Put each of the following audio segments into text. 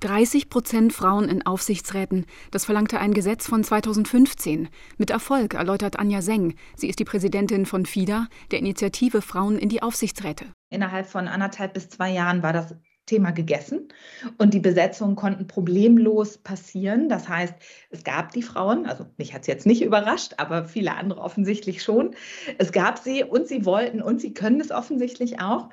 30 Prozent Frauen in Aufsichtsräten, das verlangte ein Gesetz von 2015. Mit Erfolg, erläutert Anja Seng. Sie ist die Präsidentin von FIDA, der Initiative Frauen in die Aufsichtsräte. Innerhalb von anderthalb bis zwei Jahren war das Thema gegessen und die Besetzungen konnten problemlos passieren. Das heißt, es gab die Frauen, also mich hat es jetzt nicht überrascht, aber viele andere offensichtlich schon. Es gab sie und sie wollten und sie können es offensichtlich auch,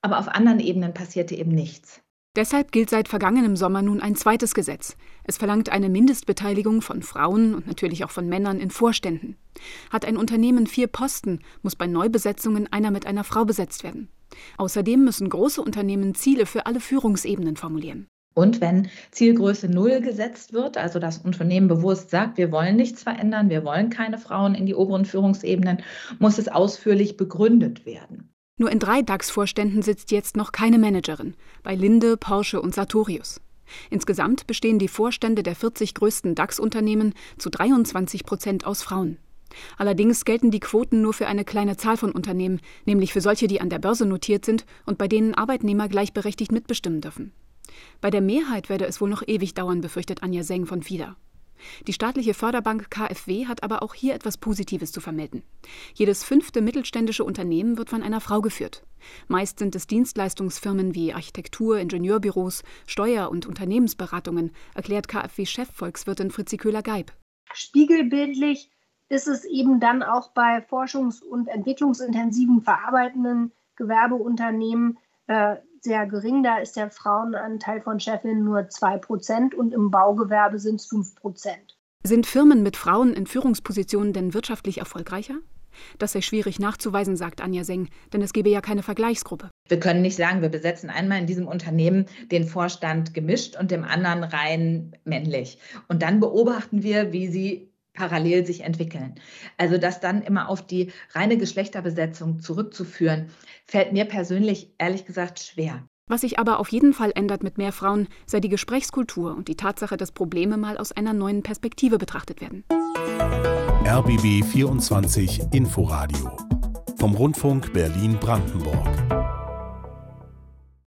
aber auf anderen Ebenen passierte eben nichts. Deshalb gilt seit vergangenem Sommer nun ein zweites Gesetz. Es verlangt eine Mindestbeteiligung von Frauen und natürlich auch von Männern in Vorständen. Hat ein Unternehmen vier Posten, muss bei Neubesetzungen einer mit einer Frau besetzt werden. Außerdem müssen große Unternehmen Ziele für alle Führungsebenen formulieren. Und wenn Zielgröße Null gesetzt wird, also das Unternehmen bewusst sagt, wir wollen nichts verändern, wir wollen keine Frauen in die oberen Führungsebenen, muss es ausführlich begründet werden. Nur in drei DAX-Vorständen sitzt jetzt noch keine Managerin, bei Linde, Porsche und Sartorius. Insgesamt bestehen die Vorstände der 40 größten DAX-Unternehmen zu 23 Prozent aus Frauen. Allerdings gelten die Quoten nur für eine kleine Zahl von Unternehmen, nämlich für solche, die an der Börse notiert sind und bei denen Arbeitnehmer gleichberechtigt mitbestimmen dürfen. Bei der Mehrheit werde es wohl noch ewig dauern, befürchtet Anja Seng von FIDA. Die staatliche Förderbank KfW hat aber auch hier etwas Positives zu vermelden. Jedes fünfte mittelständische Unternehmen wird von einer Frau geführt. Meist sind es Dienstleistungsfirmen wie Architektur, Ingenieurbüros, Steuer- und Unternehmensberatungen, erklärt KfW-Chefvolkswirtin Fritzi Köhler-Geib. Spiegelbildlich ist es eben dann auch bei forschungs- und entwicklungsintensiven verarbeitenden Gewerbeunternehmen äh, sehr gering. Da ist der Frauenanteil von Chefinnen nur 2% und im Baugewerbe sind es 5%. Sind Firmen mit Frauen in Führungspositionen denn wirtschaftlich erfolgreicher? Das sei schwierig nachzuweisen, sagt Anja Seng, denn es gebe ja keine Vergleichsgruppe. Wir können nicht sagen, wir besetzen einmal in diesem Unternehmen den Vorstand gemischt und dem anderen rein männlich. Und dann beobachten wir, wie sie parallel sich entwickeln. Also das dann immer auf die reine Geschlechterbesetzung zurückzuführen, fällt mir persönlich ehrlich gesagt schwer. Was sich aber auf jeden Fall ändert mit mehr Frauen, sei die Gesprächskultur und die Tatsache, dass Probleme mal aus einer neuen Perspektive betrachtet werden. RBB 24 Inforadio vom Rundfunk Berlin-Brandenburg.